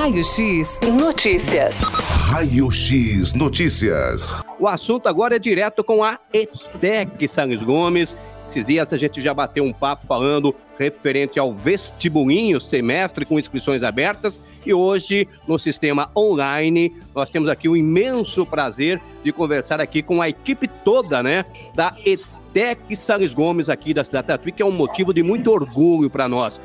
Raio X Notícias. Raio X Notícias. O assunto agora é direto com a ETEC Salles Gomes. Esses dias a gente já bateu um papo falando referente ao vestibulinho semestre com inscrições abertas e hoje no sistema online nós temos aqui o imenso prazer de conversar aqui com a equipe toda, né, da ETEC Salles Gomes aqui da cidade Tatuí, que é um motivo de muito orgulho para nós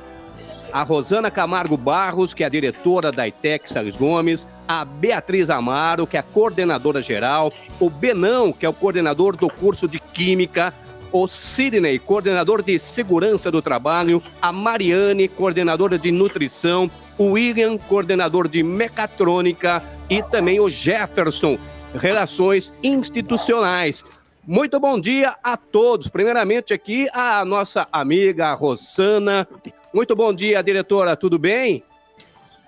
a Rosana Camargo Barros, que é a diretora da ITEC Salles Gomes, a Beatriz Amaro, que é a coordenadora geral, o Benão, que é o coordenador do curso de Química, o Sidney, coordenador de Segurança do Trabalho, a Mariane, coordenadora de Nutrição, o William, coordenador de Mecatrônica e também o Jefferson, Relações Institucionais. Muito bom dia a todos. Primeiramente aqui a nossa amiga Rosana. Muito bom dia, diretora, tudo bem?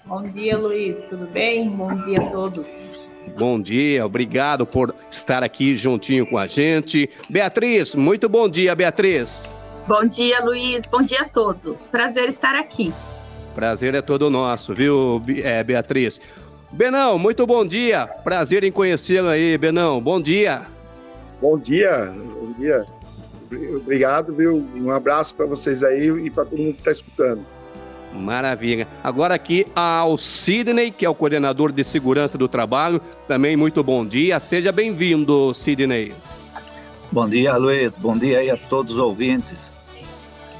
Bom dia, Luiz, tudo bem? Bom dia a todos. Bom dia, obrigado por estar aqui juntinho com a gente. Beatriz, muito bom dia, Beatriz. Bom dia, Luiz. Bom dia a todos. Prazer estar aqui. Prazer é todo nosso, viu, é, Beatriz? Benão, muito bom dia. Prazer em conhecê-lo aí, Benão. Bom dia. Bom dia, bom dia. Obrigado, viu? Um abraço para vocês aí e para todo mundo que está escutando. Maravilha. Agora aqui ao Sidney, que é o coordenador de segurança do trabalho. Também muito bom dia. Seja bem-vindo, Sidney. Bom dia, Luiz. Bom dia aí a todos os ouvintes.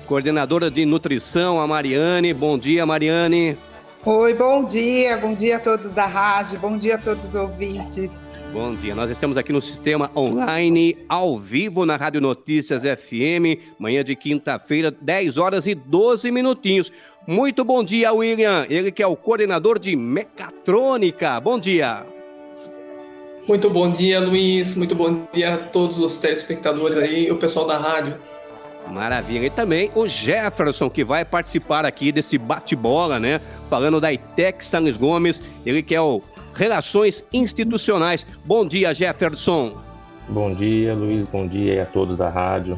Coordenadora de nutrição, a Mariane. Bom dia, Mariane. Oi, bom dia. Bom dia a todos da rádio. Bom dia a todos os ouvintes. Bom dia, nós estamos aqui no sistema online, ao vivo na Rádio Notícias FM, manhã de quinta-feira, 10 horas e 12 minutinhos. Muito bom dia, William, ele que é o coordenador de mecatrônica. Bom dia. Muito bom dia, Luiz. Muito bom dia a todos os telespectadores aí, o pessoal da rádio. Maravilha. E também o Jefferson, que vai participar aqui desse bate-bola, né? Falando da ITEC Sanes Gomes, ele que é o Relações Institucionais. Bom dia, Jefferson. Bom dia, Luiz. Bom dia a todos da rádio.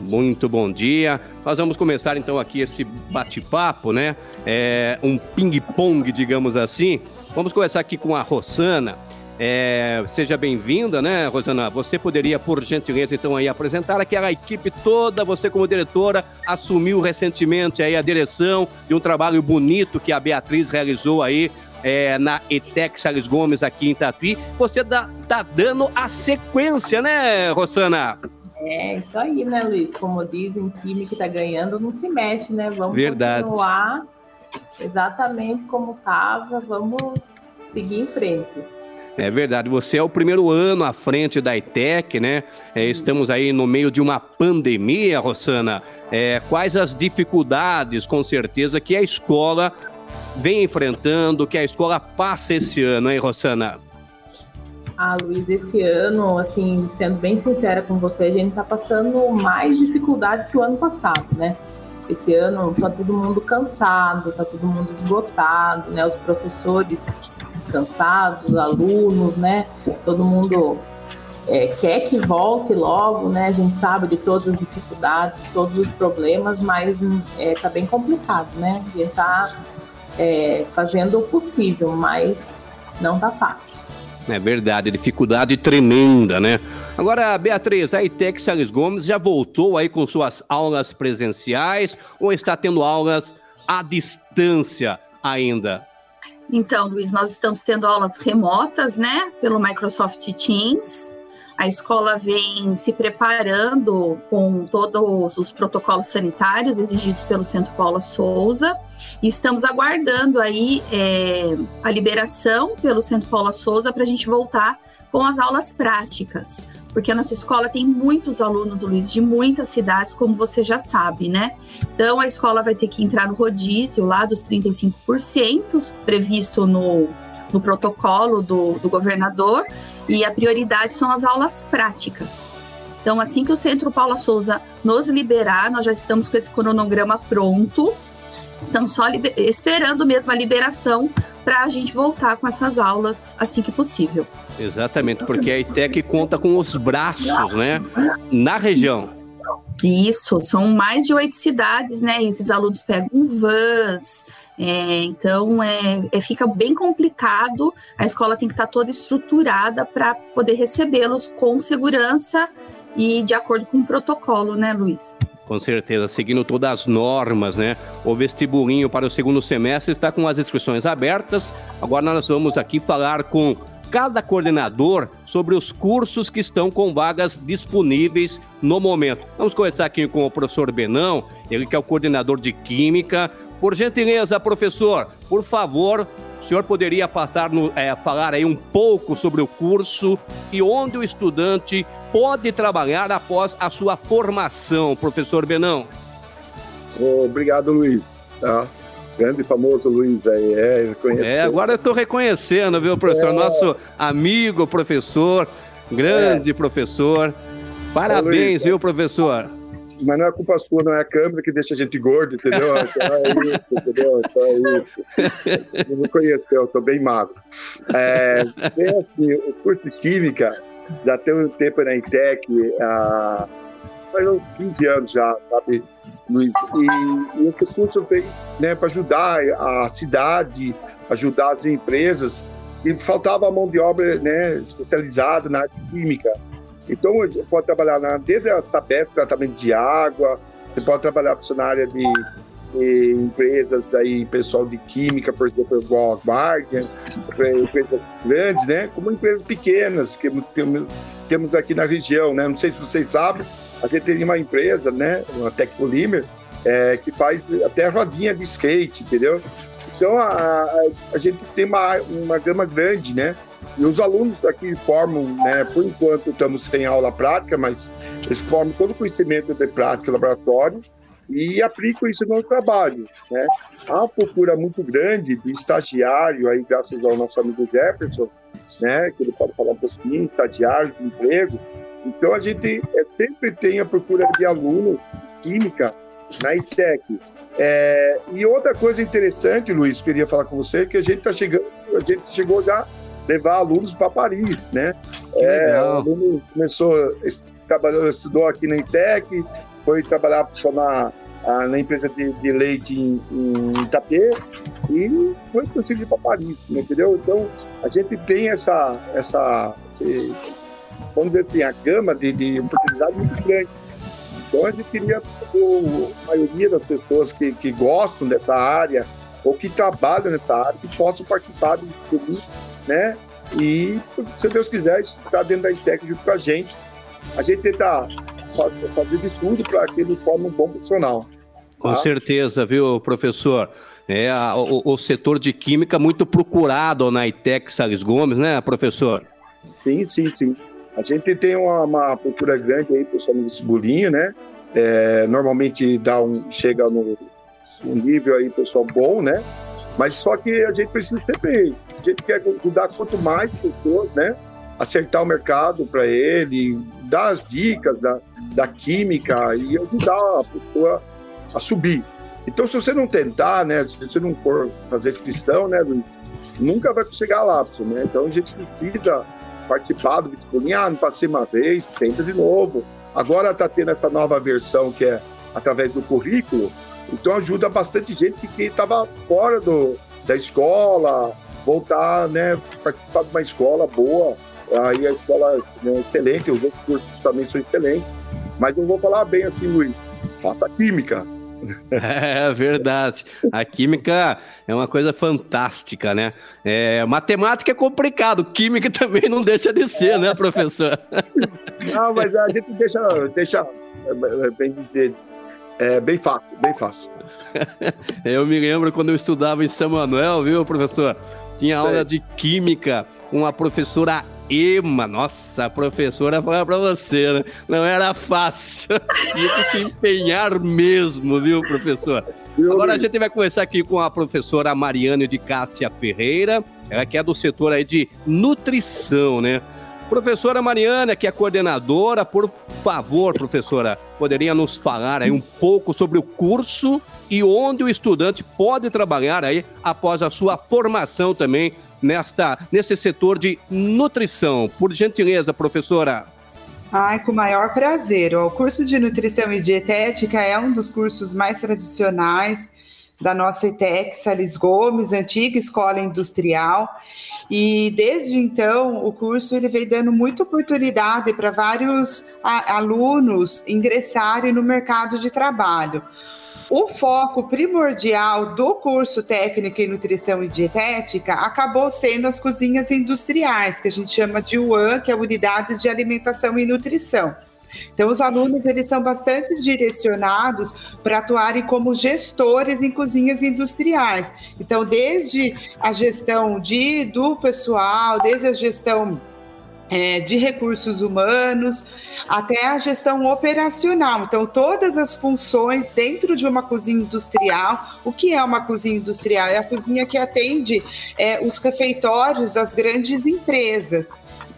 Muito bom dia. Nós vamos começar então aqui esse bate-papo, né? É um ping-pong, digamos assim. Vamos começar aqui com a Rosana. É, seja bem-vinda, né, Rosana? Você poderia, por gentileza, então, aí apresentar aquela equipe toda, você como diretora, assumiu recentemente aí a direção de um trabalho bonito que a Beatriz realizou aí é, na ETEC Salles Gomes aqui em Tatuí. Você tá, tá dando a sequência, né, Rosana? É, isso aí, né, Luiz? Como dizem, time que tá ganhando não se mexe, né? Vamos Verdade. continuar exatamente como tava, vamos seguir em frente. É verdade, você é o primeiro ano à frente da ITEC, né? É, estamos aí no meio de uma pandemia, Rosana. É, quais as dificuldades, com certeza, que a escola vem enfrentando, que a escola passa esse ano, hein, Rosana? Ah, Luiz, esse ano, assim, sendo bem sincera com você, a gente tá passando mais dificuldades que o ano passado, né? Esse ano tá todo mundo cansado, tá todo mundo esgotado, né? Os professores cansados, alunos, né? Todo mundo é, quer que volte logo, né? A gente sabe de todas as dificuldades, todos os problemas, mas é, tá bem complicado, né? Gente tá é, fazendo o possível, mas não tá fácil. É verdade, dificuldade tremenda, né? Agora, Beatriz, a ITEC Salles Gomes já voltou aí com suas aulas presenciais ou está tendo aulas à distância ainda? Então, Luiz, nós estamos tendo aulas remotas, né, pelo Microsoft Teams. A escola vem se preparando com todos os protocolos sanitários exigidos pelo Centro Paula Souza e estamos aguardando aí é, a liberação pelo Centro Paula Souza para a gente voltar com as aulas práticas, porque a nossa escola tem muitos alunos, Luiz, de muitas cidades, como você já sabe, né? Então a escola vai ter que entrar no rodízio lá dos 35% previsto no no protocolo do, do governador e a prioridade são as aulas práticas. Então, assim que o Centro Paula Souza nos liberar, nós já estamos com esse cronograma pronto, estamos só esperando mesmo a liberação para a gente voltar com essas aulas assim que possível. Exatamente, porque a ITEC conta com os braços, né, na região. Isso, são mais de oito cidades, né? E esses alunos pegam vans, é, então é, é, fica bem complicado. A escola tem que estar toda estruturada para poder recebê-los com segurança e de acordo com o protocolo, né, Luiz? Com certeza, seguindo todas as normas, né? O vestibulinho para o segundo semestre está com as inscrições abertas. Agora nós vamos aqui falar com cada coordenador sobre os cursos que estão com vagas disponíveis no momento. Vamos começar aqui com o professor Benão, ele que é o coordenador de Química. Por gentileza, professor, por favor, o senhor poderia passar no, é, falar aí um pouco sobre o curso e onde o estudante pode trabalhar após a sua formação, professor Benão? Obrigado, Luiz. Tá? Grande famoso Luiz aí, é, reconheceu. É, agora eu estou reconhecendo, viu, professor? É. Nosso amigo professor, grande é. professor. Parabéns, Luiz, viu, professor? Mas não é culpa sua, não é a câmera que deixa a gente gordo, entendeu? Então é isso, entendeu? Então é isso. Não me conheceu, estou bem magro. É, bem assim, o curso de Química já tem um tempo na ITEC, há faz uns 15 anos já, sabe, Luiz? E, e o curso vem né, para ajudar a cidade, ajudar as empresas, e faltava mão de obra né, especializada na área de química. Então, você pode trabalhar na, desde a SABEP, tratamento de água, você pode trabalhar na área de, de, empresas aí, pessoal de química, por exemplo, igual a Guardian, empresas grandes, né? Como empresas pequenas que temos, aqui na região, né? Não sei se vocês sabem, a gente tem uma empresa, né? Uma Tecpolimer, é, que faz até rodinha de skate, entendeu? Então, a, a, a gente tem uma, uma gama grande, né? E os alunos aqui formam, né, por enquanto estamos sem aula prática, mas eles formam todo o conhecimento de prática laboratório e aplicam isso no trabalho, né? Há uma procura muito grande de estagiário, aí graças ao nosso amigo Jefferson, né, que ele pode falar um pouquinho, estagiário de emprego. Então a gente é, sempre tem a procura de aluno química na ITEC. É, e outra coisa interessante, Luiz, queria falar com você, que a gente está chegando, a gente chegou já levar alunos para Paris, né? É, o aluno começou, trabalhou, estudou aqui na ITEC, foi trabalhar só na, na empresa de, de leite em, em Itapê e foi conseguir ir para Paris, entendeu? Então, a gente tem essa, essa esse, vamos dizer assim, a gama de, de oportunidade muito grande. Então, a gente queria a maioria das pessoas que, que gostam dessa área ou que trabalham nessa área, que possam participar do curso né? E, se Deus quiser, está dentro da ITEC junto com a gente. A gente tenta fazer de tudo para que ele forme um bom profissional. Com tá? certeza, viu, professor? É, o, o, setor de química muito procurado na ITEC Salles Gomes, né, professor? Sim, sim, sim. A gente tem uma, uma procura grande aí, pessoal, no vestibulinho, né? É, normalmente dá um, chega no um nível aí, pessoal, bom, né? Mas só que a gente precisa sempre, a gente quer ajudar quanto mais pessoas, né? Acertar o mercado para ele, dar as dicas da, da química e ajudar a pessoa a subir. Então, se você não tentar, né? Se você não for fazer inscrição, né, Luiz? Nunca vai chegar lá, né? Então, a gente precisa participar do vestibulinho. Ah, não passei uma vez, tenta de novo. Agora está tendo essa nova versão que é através do currículo. Então ajuda bastante gente que estava fora do, da escola, voltar, né, participar de uma escola boa. Aí a escola é excelente, os outros cursos também são excelentes. Mas eu vou falar bem assim, Luiz, faça química. É verdade. A química é uma coisa fantástica, né? É, matemática é complicado, química também não deixa de ser, né, professor? Não, mas a gente deixa, deixa bem dizer, é bem fácil, bem fácil. eu me lembro quando eu estudava em São Manuel, viu, professor? Tinha aula de química com a professora Ema. Nossa, a professora falava para você, né? Não era fácil. Tinha que se empenhar mesmo, viu, professor? Agora a gente vai conversar aqui com a professora Mariane de Cássia Ferreira, ela que é do setor aí de nutrição, né? Professora Mariana, que é coordenadora, por favor, professora, poderia nos falar aí um pouco sobre o curso e onde o estudante pode trabalhar aí após a sua formação também nesta, nesse setor de nutrição. Por gentileza, professora. Ai, com o maior prazer. O curso de nutrição e dietética é um dos cursos mais tradicionais da nossa ETEC Salis Gomes, antiga escola industrial. E desde então, o curso ele vem dando muita oportunidade para vários alunos ingressarem no mercado de trabalho. O foco primordial do curso técnico em nutrição e dietética acabou sendo as cozinhas industriais, que a gente chama de UAN, que é Unidades de Alimentação e Nutrição. Então, os alunos eles são bastante direcionados para atuarem como gestores em cozinhas industriais. Então, desde a gestão de, do pessoal, desde a gestão é, de recursos humanos até a gestão operacional. Então, todas as funções dentro de uma cozinha industrial. O que é uma cozinha industrial? É a cozinha que atende é, os refeitórios das grandes empresas.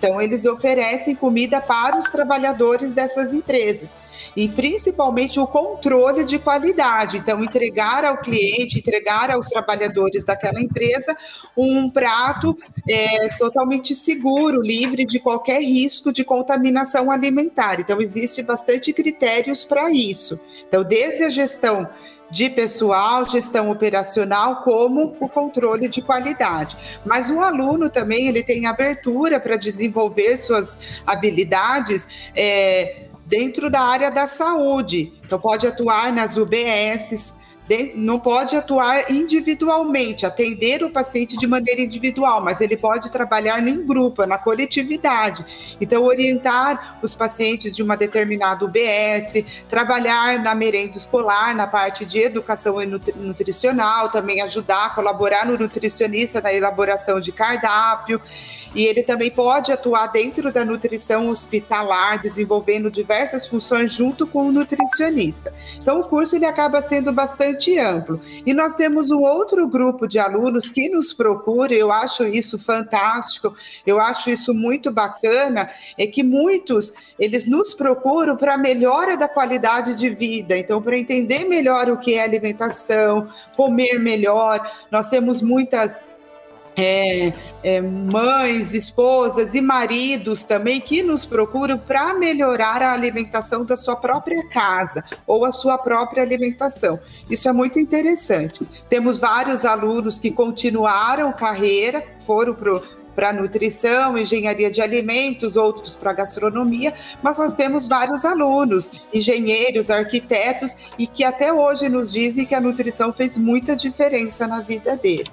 Então, eles oferecem comida para os trabalhadores dessas empresas e principalmente o controle de qualidade. Então, entregar ao cliente, entregar aos trabalhadores daquela empresa um prato é, totalmente seguro, livre de qualquer risco de contaminação alimentar. Então, existe bastante critérios para isso. Então, desde a gestão de pessoal, gestão operacional, como o controle de qualidade. Mas o aluno também ele tem abertura para desenvolver suas habilidades. É, dentro da área da saúde. Então, pode atuar nas UBSs, não pode atuar individualmente, atender o paciente de maneira individual, mas ele pode trabalhar em grupo, na coletividade. Então, orientar os pacientes de uma determinada UBS, trabalhar na merenda escolar, na parte de educação nutricional, também ajudar, colaborar no nutricionista na elaboração de cardápio e ele também pode atuar dentro da nutrição hospitalar, desenvolvendo diversas funções junto com o nutricionista. Então, o curso ele acaba sendo bastante amplo. E nós temos um outro grupo de alunos que nos procura, eu acho isso fantástico, eu acho isso muito bacana, é que muitos eles nos procuram para melhora da qualidade de vida, então para entender melhor o que é alimentação, comer melhor. Nós temos muitas é, é, mães, esposas e maridos também que nos procuram para melhorar a alimentação da sua própria casa ou a sua própria alimentação. Isso é muito interessante. Temos vários alunos que continuaram carreira, foram para nutrição, engenharia de alimentos, outros para gastronomia, mas nós temos vários alunos, engenheiros, arquitetos, e que até hoje nos dizem que a nutrição fez muita diferença na vida dele.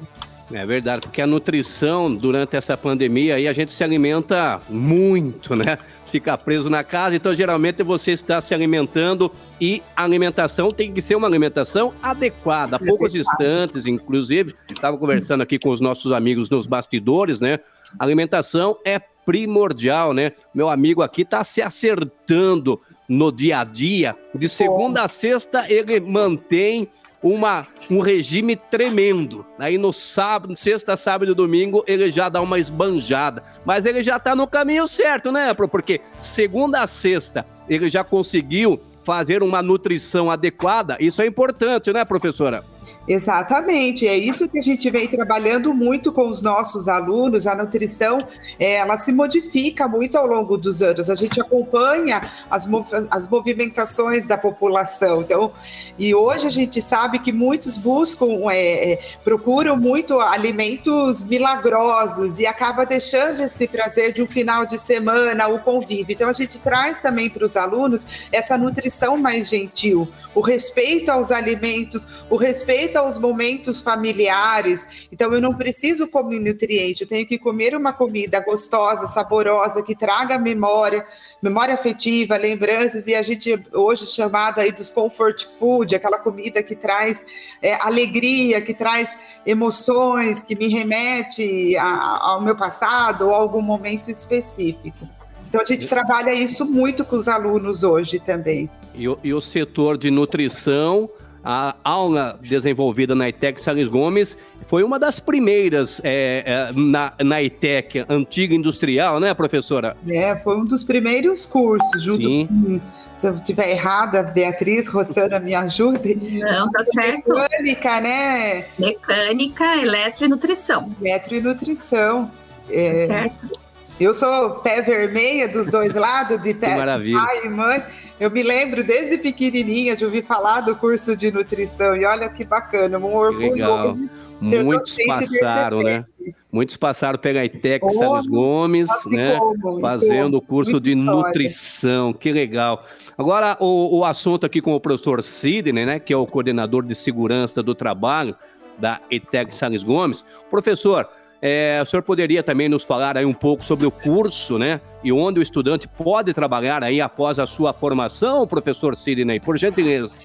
É verdade, porque a nutrição durante essa pandemia aí a gente se alimenta muito, né? Fica preso na casa, então geralmente você está se alimentando e a alimentação tem que ser uma alimentação adequada. Poucos instantes, inclusive, estava conversando aqui com os nossos amigos nos bastidores, né? A alimentação é primordial, né? Meu amigo aqui está se acertando no dia a dia. De segunda a sexta ele mantém uma, um regime tremendo. Aí no sábado, sexta, sábado e domingo, ele já dá uma esbanjada. Mas ele já está no caminho certo, né, Porque segunda a sexta, ele já conseguiu fazer uma nutrição adequada. Isso é importante, né, professora? Exatamente, é isso que a gente vem trabalhando muito com os nossos alunos. A nutrição, é, ela se modifica muito ao longo dos anos. A gente acompanha as, mov as movimentações da população. Então, e hoje a gente sabe que muitos buscam, é, é, procuram muito alimentos milagrosos e acaba deixando esse prazer de um final de semana, o convívio. Então, a gente traz também para os alunos essa nutrição mais gentil o respeito aos alimentos, o respeito aos momentos familiares. Então, eu não preciso comer nutriente, eu tenho que comer uma comida gostosa, saborosa, que traga memória, memória afetiva, lembranças, e a gente hoje chamado aí dos comfort food, aquela comida que traz é, alegria, que traz emoções, que me remete a, ao meu passado ou a algum momento específico. Então a gente trabalha isso muito com os alunos hoje também. E e o setor de nutrição, a aula desenvolvida na ITEC Salles Gomes foi uma das primeiras é, é, na, na ITEC antiga industrial, né, professora? É, foi um dos primeiros cursos, junto Sim. com se eu estiver errada, Beatriz, Rossana, me ajude. Não, tá certo. Mecânica, né? Mecânica, eletro e nutrição. Eletro e nutrição. É... Tá certo. Eu sou pé vermelha dos dois lados, de pé de pai e mãe. Eu me lembro desde pequenininha de ouvir falar do curso de nutrição e olha que bacana, um orgulho Legal. hoje Muitos passaram, né? Muitos passaram pela ITEC oh, Salles Gomes, né? Como, fazendo o curso de história. nutrição. Que legal. Agora, o, o assunto aqui com o professor Sidney, né? Que é o coordenador de segurança do trabalho da ITEC Salles Gomes. Professor, é, o senhor poderia também nos falar aí um pouco sobre o curso, né? E onde o estudante pode trabalhar aí após a sua formação, professor Sidney, por gentileza.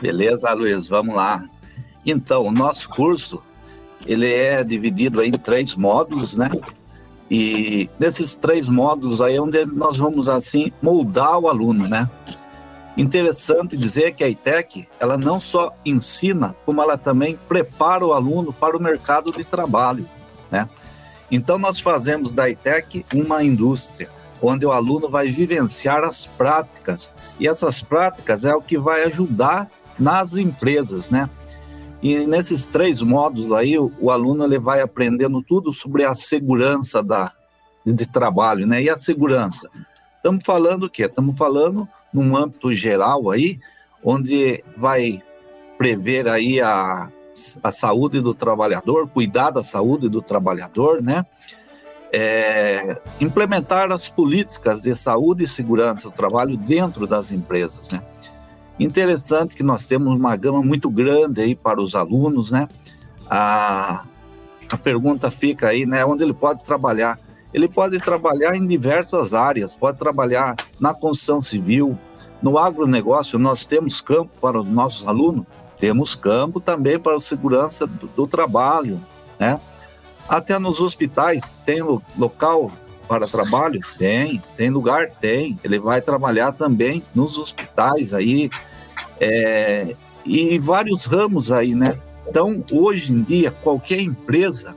Beleza, Luiz, vamos lá. Então, o nosso curso, ele é dividido em três módulos, né? E nesses três módulos aí é onde nós vamos, assim, moldar o aluno, né? Interessante dizer que a ITEC, ela não só ensina, como ela também prepara o aluno para o mercado de trabalho, né? Então, nós fazemos da ITEC uma indústria, onde o aluno vai vivenciar as práticas, e essas práticas é o que vai ajudar nas empresas, né? E nesses três módulos aí, o, o, aluno ele vai aprendendo tudo sobre a segurança da, de trabalho, né? E a segurança. Estamos falando o quê? Estamos falando num âmbito geral aí, onde vai prever aí a, a saúde do trabalhador, cuidar da saúde do trabalhador, né? É, implementar as políticas de saúde e segurança do trabalho dentro das empresas, né? Interessante que nós temos uma gama muito grande aí para os alunos, né? A, a pergunta fica aí, né? Onde ele pode trabalhar? Ele pode trabalhar em diversas áreas, pode trabalhar na construção civil, no agronegócio, nós temos campo para os nossos alunos, temos campo também para a segurança do, do trabalho, né? Até nos hospitais tem local para trabalho? Tem. Tem lugar? Tem. Ele vai trabalhar também nos hospitais aí, é, e vários ramos aí, né? Então, hoje em dia, qualquer empresa,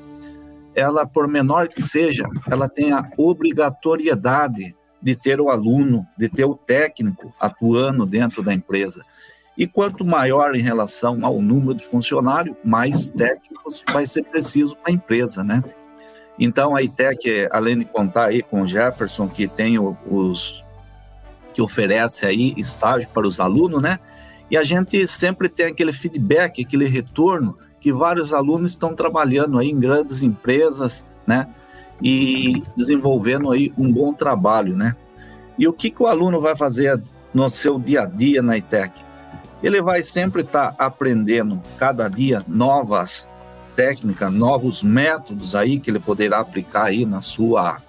ela, por menor que seja, ela tem a obrigatoriedade de ter o aluno, de ter o técnico atuando dentro da empresa. E quanto maior em relação ao número de funcionários, mais técnicos vai ser preciso para a empresa, né? Então, a ITEC, além de contar aí com o Jefferson, que tem os que oferece aí estágio para os alunos, né? E a gente sempre tem aquele feedback, aquele retorno que vários alunos estão trabalhando aí em grandes empresas, né? E desenvolvendo aí um bom trabalho, né? E o que, que o aluno vai fazer no seu dia a dia na ITEC? Ele vai sempre estar tá aprendendo cada dia novas técnica, novos métodos aí que ele poderá aplicar aí na sua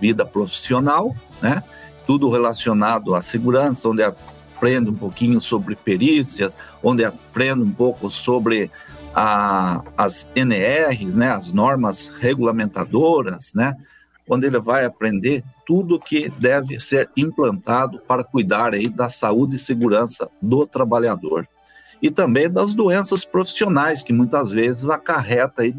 vida profissional, né? Tudo relacionado à segurança, onde aprende um pouquinho sobre perícias, onde aprende um pouco sobre a, as NRs, né? As normas regulamentadoras, né? Onde ele vai aprender tudo que deve ser implantado para cuidar aí da saúde e segurança do trabalhador e também das doenças profissionais que muitas vezes acarreta aí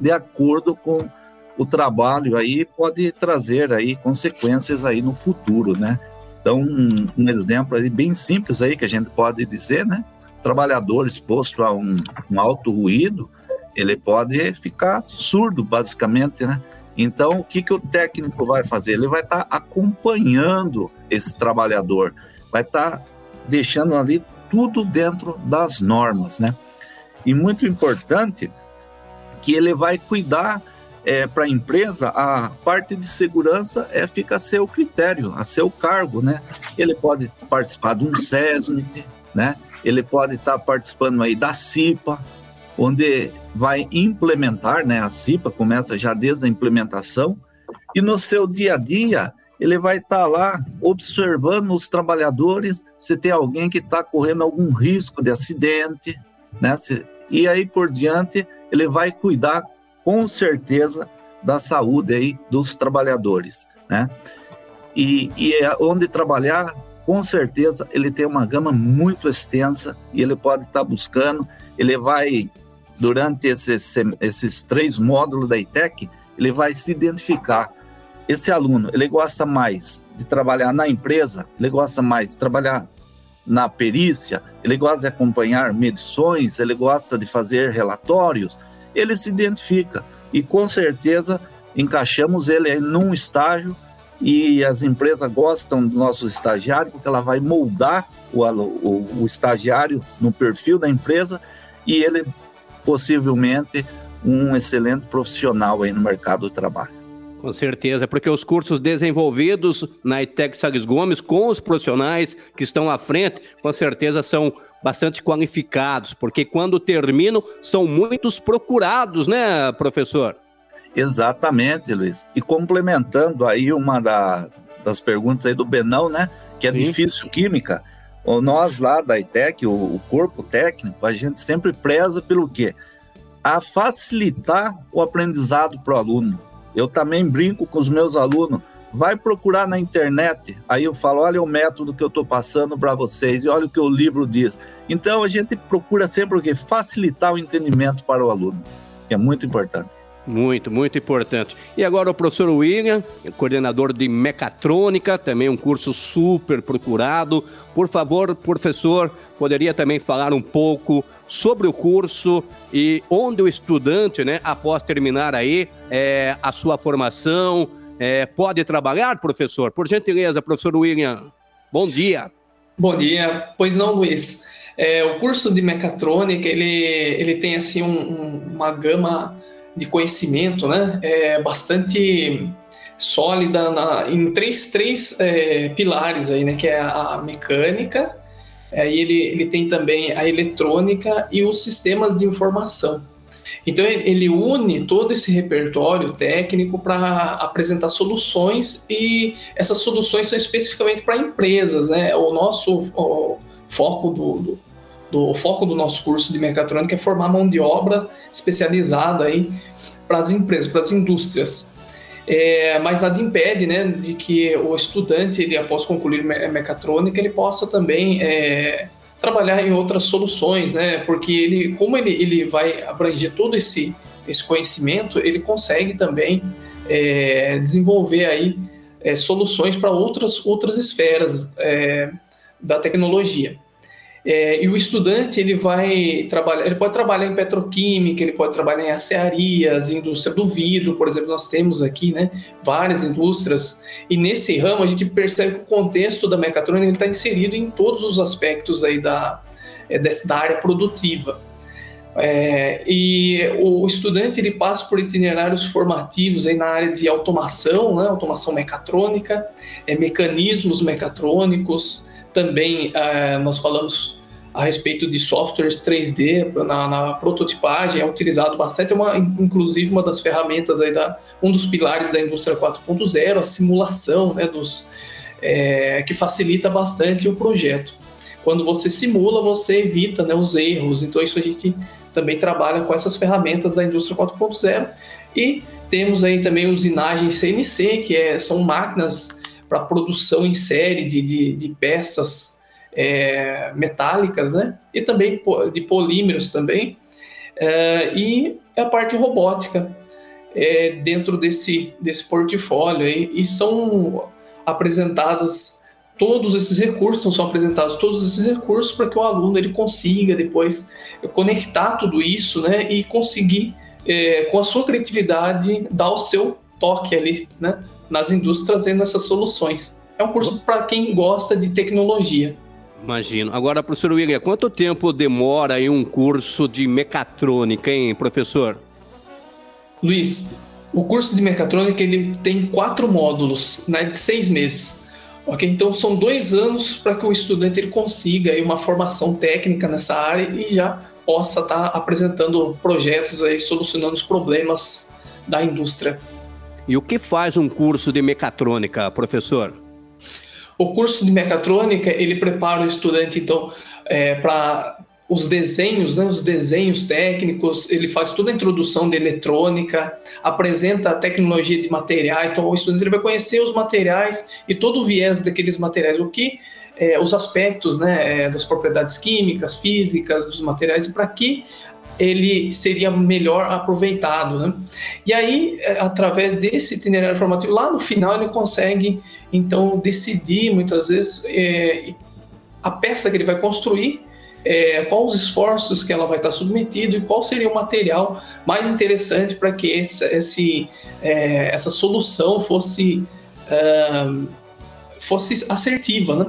de acordo com o trabalho aí pode trazer aí consequências aí no futuro, né? Então um, um exemplo aí bem simples aí que a gente pode dizer, né? O trabalhador exposto a um, um alto ruído, ele pode ficar surdo basicamente, né? Então, o que, que o técnico vai fazer? Ele vai estar tá acompanhando esse trabalhador, vai estar tá deixando ali tudo dentro das normas, né? E muito importante que ele vai cuidar é, para a empresa, a parte de segurança é, fica a seu critério, a seu cargo, né? Ele pode participar de um SESMIT, né? Ele pode estar tá participando aí da CIPA, onde vai implementar, né? A CIPA começa já desde a implementação, e no seu dia a dia ele vai estar tá lá observando os trabalhadores se tem alguém que está correndo algum risco de acidente, né? Se, e aí por diante ele vai cuidar com certeza da saúde aí dos trabalhadores, né? E, e é onde trabalhar, com certeza ele tem uma gama muito extensa e ele pode estar tá buscando, ele vai durante esses, esses três módulos da ITEC, ele vai se identificar. Esse aluno, ele gosta mais de trabalhar na empresa, ele gosta mais de trabalhar na perícia, ele gosta de acompanhar medições, ele gosta de fazer relatórios, ele se identifica. E com certeza encaixamos ele num estágio e as empresas gostam do nosso estagiário porque ela vai moldar o, o, o estagiário no perfil da empresa e ele possivelmente um excelente profissional aí no mercado do trabalho. Com certeza, porque os cursos desenvolvidos na ITEC Salles Gomes com os profissionais que estão à frente, com certeza são bastante qualificados, porque quando terminam são muitos procurados, né, professor? Exatamente, Luiz. E complementando aí uma da, das perguntas aí do Benão, né, que é Sim. difícil química, nós lá da ITEC, o, corpo técnico, a gente sempre preza pelo quê? A facilitar o aprendizado para o aluno eu também brinco com os meus alunos. Vai procurar na internet. Aí eu falo: olha o método que eu estou passando para vocês e olha o que o livro diz. Então a gente procura sempre o quê? Facilitar o entendimento para o aluno, que é muito importante. Muito, muito importante. E agora o professor William, coordenador de mecatrônica, também um curso super procurado. Por favor, professor, poderia também falar um pouco sobre o curso e onde o estudante, né, após terminar aí é, a sua formação, é, pode trabalhar, professor? Por gentileza, professor William. Bom dia. Bom dia. Pois não, Luiz. É, o curso de mecatrônica, ele, ele tem assim um, um, uma gama de conhecimento, né? É bastante sólida na, em três, três é, pilares aí, né? Que é a mecânica, aí ele, ele tem também a eletrônica e os sistemas de informação. Então ele une todo esse repertório técnico para apresentar soluções e essas soluções são especificamente para empresas, né? O nosso o foco do, do, do, foco do nosso curso de mecatrônica é formar mão de obra especializada aí para as empresas, para as indústrias. É, mas nada impede né, de que o estudante, ele, após concluir mecatrônica, ele possa também é, trabalhar em outras soluções, né? Porque ele, como ele, ele vai abranger todo esse, esse conhecimento, ele consegue também é, desenvolver aí é, soluções para outras, outras esferas é, da tecnologia. É, e o estudante ele vai trabalhar, ele pode trabalhar em petroquímica, ele pode trabalhar em acearias, indústria do vidro, por exemplo, nós temos aqui, né, várias indústrias. E nesse ramo a gente percebe que o contexto da mecatrônica está inserido em todos os aspectos aí da, é, dessa, da área produtiva. É, e o estudante ele passa por itinerários formativos aí na área de automação, né, automação mecatrônica, é, mecanismos mecatrônicos, também é, nós falamos a respeito de softwares 3D na, na, prototipagem, é utilizado bastante, é uma, inclusive uma das ferramentas aí da, um dos pilares da indústria 4.0, a simulação, né, dos, é, que facilita bastante o projeto. Quando você simula, você evita né, os erros, então isso a gente também trabalha com essas ferramentas da indústria 4.0 e temos aí também usinagem CNC, que é, são máquinas para produção em série de, de, de peças é, metálicas, né? E também de polímeros também. É, e a parte robótica é, dentro desse, desse portfólio e são apresentadas todos esses recursos, são apresentados todos esses recursos para que o aluno ele consiga depois conectar tudo isso, né, e conseguir é, com a sua criatividade dar o seu toque ali, né, nas indústrias trazendo essas soluções. É um curso para quem gosta de tecnologia. Imagino. Agora, professor William, quanto tempo demora em um curso de mecatrônica, hein, professor? Luiz, o curso de mecatrônica ele tem quatro módulos, né, de seis meses. Ok, então são dois anos para que o estudante ele consiga aí, uma formação técnica nessa área e já possa estar tá apresentando projetos aí, solucionando os problemas da indústria. E o que faz um curso de mecatrônica, professor? O curso de mecatrônica ele prepara o estudante então é, para os desenhos, né, os desenhos técnicos, ele faz toda a introdução de eletrônica, apresenta a tecnologia de materiais, então o estudante vai conhecer os materiais e todo o viés daqueles materiais, o que é, os aspectos né, é, das propriedades químicas, físicas dos materiais, para que ele seria melhor aproveitado, né? E aí, é, através desse itinerário formativo, lá no final ele consegue, então, decidir, muitas vezes, é, a peça que ele vai construir é, quais os esforços que ela vai estar submetido e qual seria o material mais interessante para que esse, esse é, essa solução fosse, fosse assertiva, né?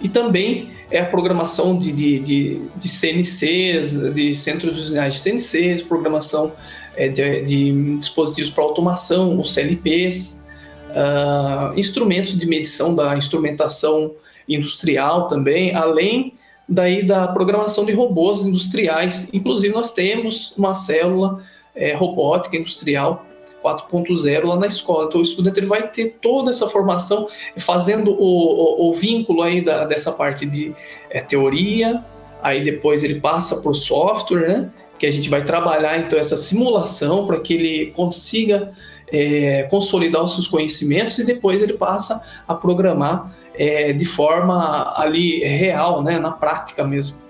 E também é a programação de, de, de, de CNCs, de centros usinais de CNCs, programação é, de, de, dispositivos para automação, os CLPs, uh, ah, instrumentos de medição da instrumentação industrial também, além daí da programação de robôs industriais. Inclusive, nós temos uma célula é, robótica industrial 4.0 lá na escola. Então, o estudante ele vai ter toda essa formação fazendo o, o, o vínculo aí da, dessa parte de é, teoria, aí depois ele passa por software, né? Que a gente vai trabalhar então essa simulação para que ele consiga é, consolidar os seus conhecimentos e depois ele passa a programar é, de forma ali real, né, na prática mesmo.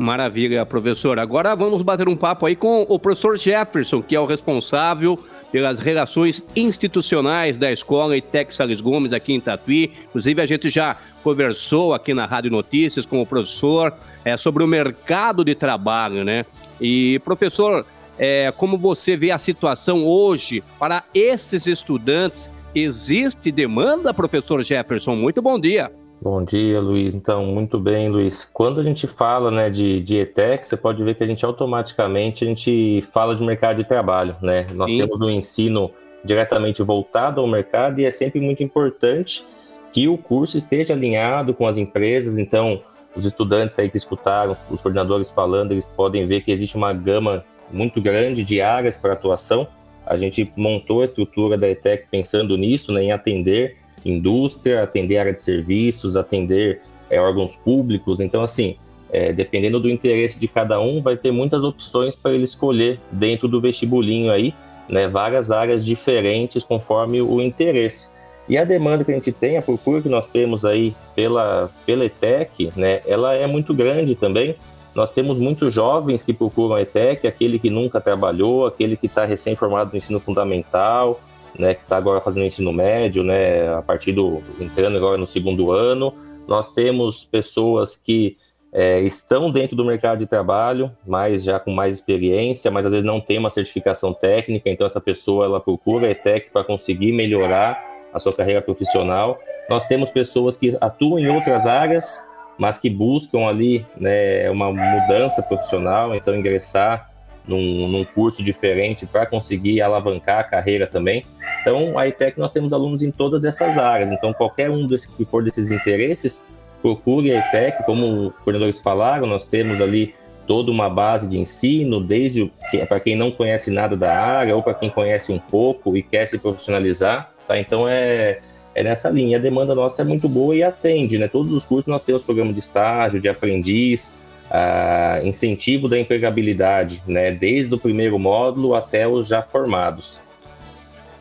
Maravilha, professor. Agora vamos bater um papo aí com o professor Jefferson, que é o responsável pelas relações institucionais da escola ITEC Salles Gomes aqui em Tatuí. Inclusive, a gente já conversou aqui na Rádio Notícias com o professor é, sobre o mercado de trabalho, né? E, professor, é, como você vê a situação hoje para esses estudantes Existe demanda, professor Jefferson? Muito bom dia. Bom dia, Luiz. Então, muito bem, Luiz. Quando a gente fala né, de, de ETEC, você pode ver que a gente automaticamente a gente fala de mercado de trabalho, né? Nós Sim. temos um ensino diretamente voltado ao mercado e é sempre muito importante que o curso esteja alinhado com as empresas. Então, os estudantes aí que escutaram, os coordenadores falando, eles podem ver que existe uma gama muito grande de áreas para atuação. A gente montou a estrutura da ETEC pensando nisso, né, em atender indústria, atender área de serviços, atender é, órgãos públicos. Então, assim, é, dependendo do interesse de cada um, vai ter muitas opções para ele escolher dentro do vestibulinho aí, né, várias áreas diferentes conforme o interesse. E a demanda que a gente tem, a procura que nós temos aí pela, pela ETEC, né, ela é muito grande também. Nós temos muitos jovens que procuram a ETEC, aquele que nunca trabalhou, aquele que está recém-formado no ensino fundamental, né, que está agora fazendo ensino médio, né, a partir do entrando agora no segundo ano. Nós temos pessoas que é, estão dentro do mercado de trabalho, mas já com mais experiência, mas às vezes não tem uma certificação técnica, então essa pessoa ela procura a ETEC para conseguir melhorar a sua carreira profissional. Nós temos pessoas que atuam em outras áreas, mas que buscam ali né, uma mudança profissional, então ingressar num, num curso diferente para conseguir alavancar a carreira também. Então, a ITEC nós temos alunos em todas essas áreas, então qualquer um desse, que for desses interesses, procure a ITEC, como os coordenadores falaram, nós temos ali toda uma base de ensino, desde para quem não conhece nada da área ou para quem conhece um pouco e quer se profissionalizar, tá? Então é é nessa linha. A demanda nossa é muito boa e atende, né? Todos os cursos nós temos programa de estágio, de aprendiz, uh, incentivo da empregabilidade, né? Desde o primeiro módulo até os já formados.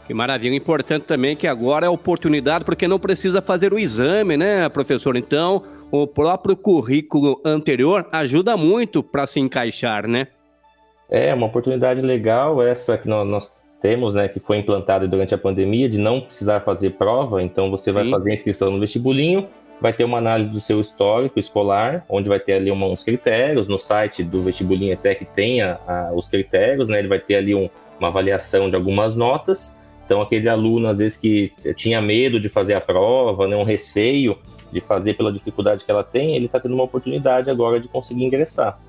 Que maravilha. Importante também que agora é oportunidade, porque não precisa fazer o exame, né, professor? Então, o próprio currículo anterior ajuda muito para se encaixar, né? É, uma oportunidade legal essa que nós, temos, né, que foi implantado durante a pandemia, de não precisar fazer prova, então você Sim. vai fazer a inscrição no vestibulinho, vai ter uma análise do seu histórico escolar, onde vai ter ali uns critérios, no site do vestibulinho ETEC tem a, a, os critérios, né, ele vai ter ali um, uma avaliação de algumas notas, então aquele aluno, às vezes, que tinha medo de fazer a prova, né, um receio de fazer pela dificuldade que ela tem, ele está tendo uma oportunidade agora de conseguir ingressar.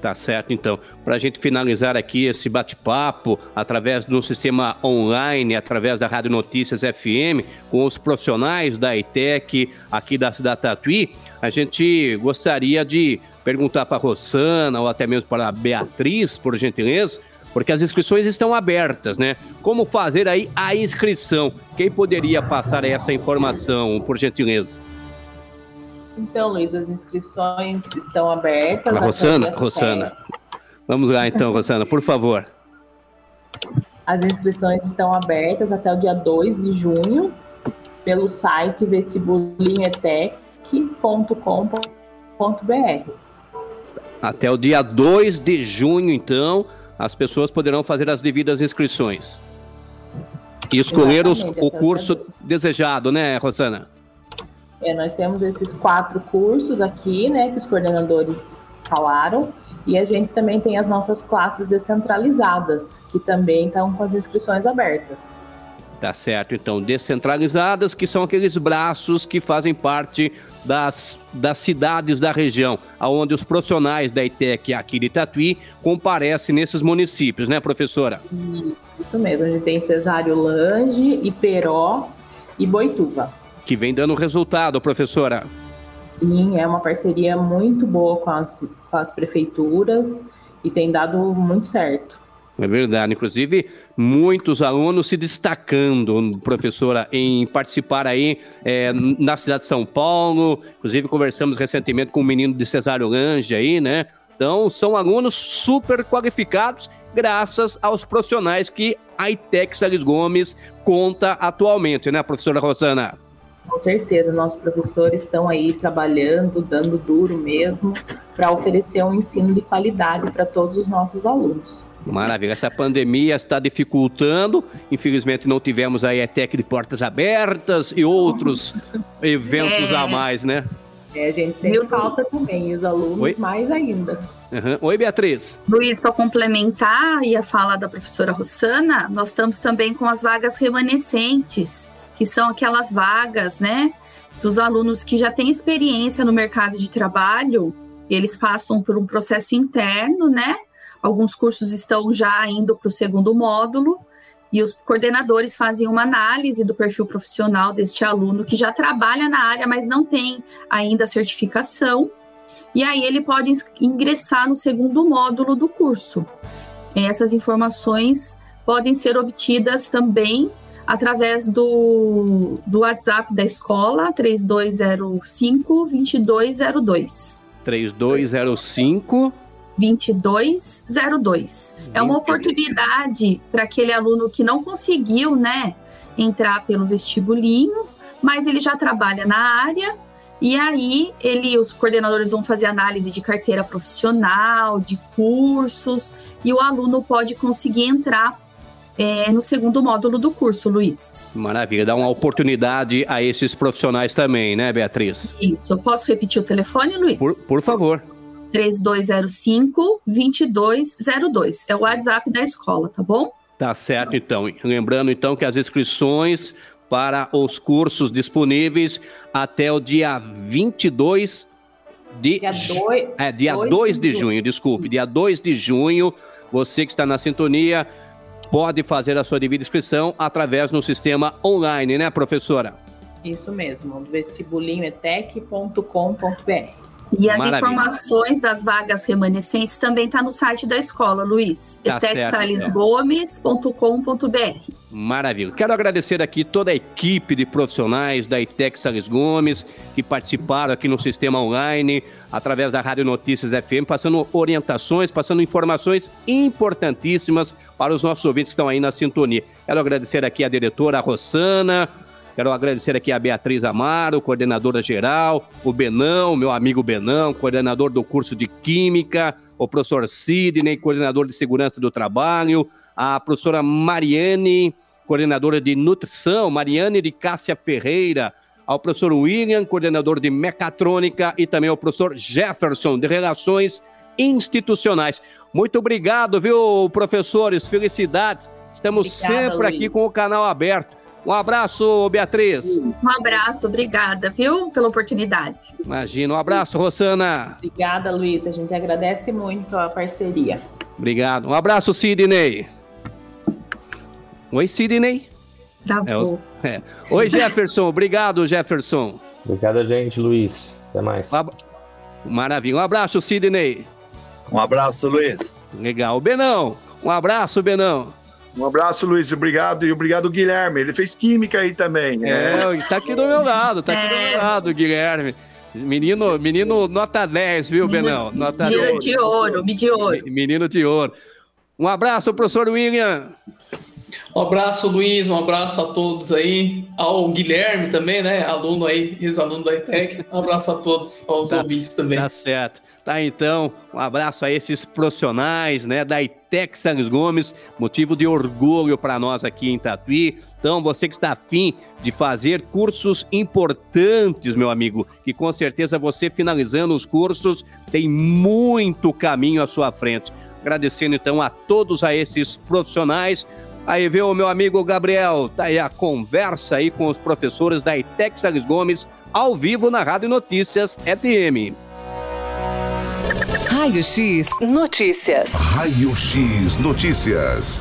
Tá certo, então. Para a gente finalizar aqui esse bate-papo através do sistema online, através da Rádio Notícias FM, com os profissionais da ITEC aqui da cidade Tatuí, a gente gostaria de perguntar para a Rosana ou até mesmo para a Beatriz, por gentileza, porque as inscrições estão abertas, né? Como fazer aí a inscrição? Quem poderia passar essa informação, por gentileza? Então, Luiz, as inscrições estão abertas. A Rosana, Rosana. Vamos lá então, Rosana, por favor. As inscrições estão abertas até o dia 2 de junho pelo site vestibulinhetec.com.br. Até o dia 2 de junho, então, as pessoas poderão fazer as devidas inscrições. E escolher os, o curso desejado, né, Rosana? É, nós temos esses quatro cursos aqui, né, que os coordenadores falaram, e a gente também tem as nossas classes descentralizadas, que também estão com as inscrições abertas. Tá certo, então, descentralizadas, que são aqueles braços que fazem parte das, das cidades da região, onde os profissionais da ITEC aqui de Tatuí comparecem nesses municípios, né, professora? Isso, isso mesmo. A gente tem Cesário Lange, Iperó e Boituva. Que vem dando resultado, professora. Sim, é uma parceria muito boa com as, com as prefeituras e tem dado muito certo. É verdade. Inclusive, muitos alunos se destacando, professora, em participar aí é, na cidade de São Paulo. Inclusive, conversamos recentemente com o um menino de Cesário Lange aí, né? Então, são alunos super qualificados, graças aos profissionais que a ITEC Salles Gomes conta atualmente, né, professora Rosana? Com certeza, nossos professores estão aí trabalhando, dando duro mesmo, para oferecer um ensino de qualidade para todos os nossos alunos. Maravilha, essa pandemia está dificultando, infelizmente não tivemos aí a ETEC de portas abertas e outros eventos é. a mais, né? É, a gente sempre falta também, e os alunos Oi? mais ainda. Uhum. Oi, Beatriz. Luiz, para complementar e a fala da professora Rossana, nós estamos também com as vagas remanescentes que são aquelas vagas, né, dos alunos que já têm experiência no mercado de trabalho, eles passam por um processo interno, né? Alguns cursos estão já indo para o segundo módulo e os coordenadores fazem uma análise do perfil profissional deste aluno que já trabalha na área, mas não tem ainda certificação. E aí ele pode ingressar no segundo módulo do curso. Essas informações podem ser obtidas também através do, do WhatsApp da escola, 3205-2202. 3205 2202. É uma oportunidade para aquele aluno que não conseguiu, né, entrar pelo vestibulinho, mas ele já trabalha na área e aí ele, os coordenadores vão fazer análise de carteira profissional, de cursos, e o aluno pode conseguir entrar é, no segundo módulo do curso, Luiz. Maravilha, dá uma oportunidade a esses profissionais também, né, Beatriz? Isso. Posso repetir o telefone, Luiz? Por, por favor. 3205-2202. É o WhatsApp da escola, tá bom? Tá certo, então. Lembrando, então, que as inscrições para os cursos disponíveis até o dia 22 de... Dia 2 é, dia 2 de junho, desculpe. Dia 2 de junho, você que está na sintonia pode fazer a sua devida inscrição através do sistema online, né, professora? Isso mesmo, vestibulinhoetec.com.br. E as Maravilha. informações das vagas remanescentes também está no site da escola, Luiz. Tá etecsalesgomes.com.br. Maravilha. Quero agradecer aqui toda a equipe de profissionais da ITEC Sales Gomes que participaram aqui no sistema online, através da Rádio Notícias FM, passando orientações, passando informações importantíssimas para os nossos ouvintes que estão aí na sintonia. Quero agradecer aqui a diretora Rossana, Quero agradecer aqui a Beatriz Amaro, coordenadora geral, o Benão, meu amigo Benão, coordenador do curso de Química, o professor Sidney, coordenador de Segurança do Trabalho, a professora Mariane, coordenadora de Nutrição, Mariane de Cássia Ferreira, ao professor William, coordenador de Mecatrônica, e também ao professor Jefferson, de Relações Institucionais. Muito obrigado, viu, professores? Felicidades. Estamos Obrigada, sempre Luiz. aqui com o canal aberto. Um abraço, Beatriz. Um abraço, obrigada, viu, pela oportunidade. Imagina, um abraço, Rosana. Obrigada, Luiz. A gente agradece muito a parceria. Obrigado. Um abraço, Sidney. Oi, Sidney. Travou. É, é. Oi, Jefferson. Obrigado, Jefferson. Obrigado, gente, Luiz. Até mais. Maravilha. Um abraço, Sidney. Um abraço, Luiz. Legal. Benão. Um abraço, Benão. Um abraço, Luiz. Obrigado. E obrigado, Guilherme. Ele fez química aí também. Né? É, tá aqui do meu lado, tá aqui do meu lado, Guilherme. Menino, menino nota 10, viu, menino, Benão? Nota menino 10. de ouro, de ouro. Menino de ouro. Um abraço, professor William. Um abraço, Luiz, um abraço a todos aí, ao Guilherme também, né? Aluno aí, ex-aluno da ETEC. Um abraço a todos, aos tá, ouvintes também. Tá certo. Tá, então, um abraço a esses profissionais, né, da ITEC Santos Gomes, motivo de orgulho para nós aqui em Tatuí. Então, você que está afim de fazer cursos importantes, meu amigo, que com certeza você finalizando os cursos tem muito caminho à sua frente. Agradecendo então a todos a esses profissionais. Aí vê o meu amigo Gabriel, tá aí a conversa aí com os professores da ITEC Salles Gomes, ao vivo na Rádio Notícias FM. Raio X Notícias. Raio X Notícias.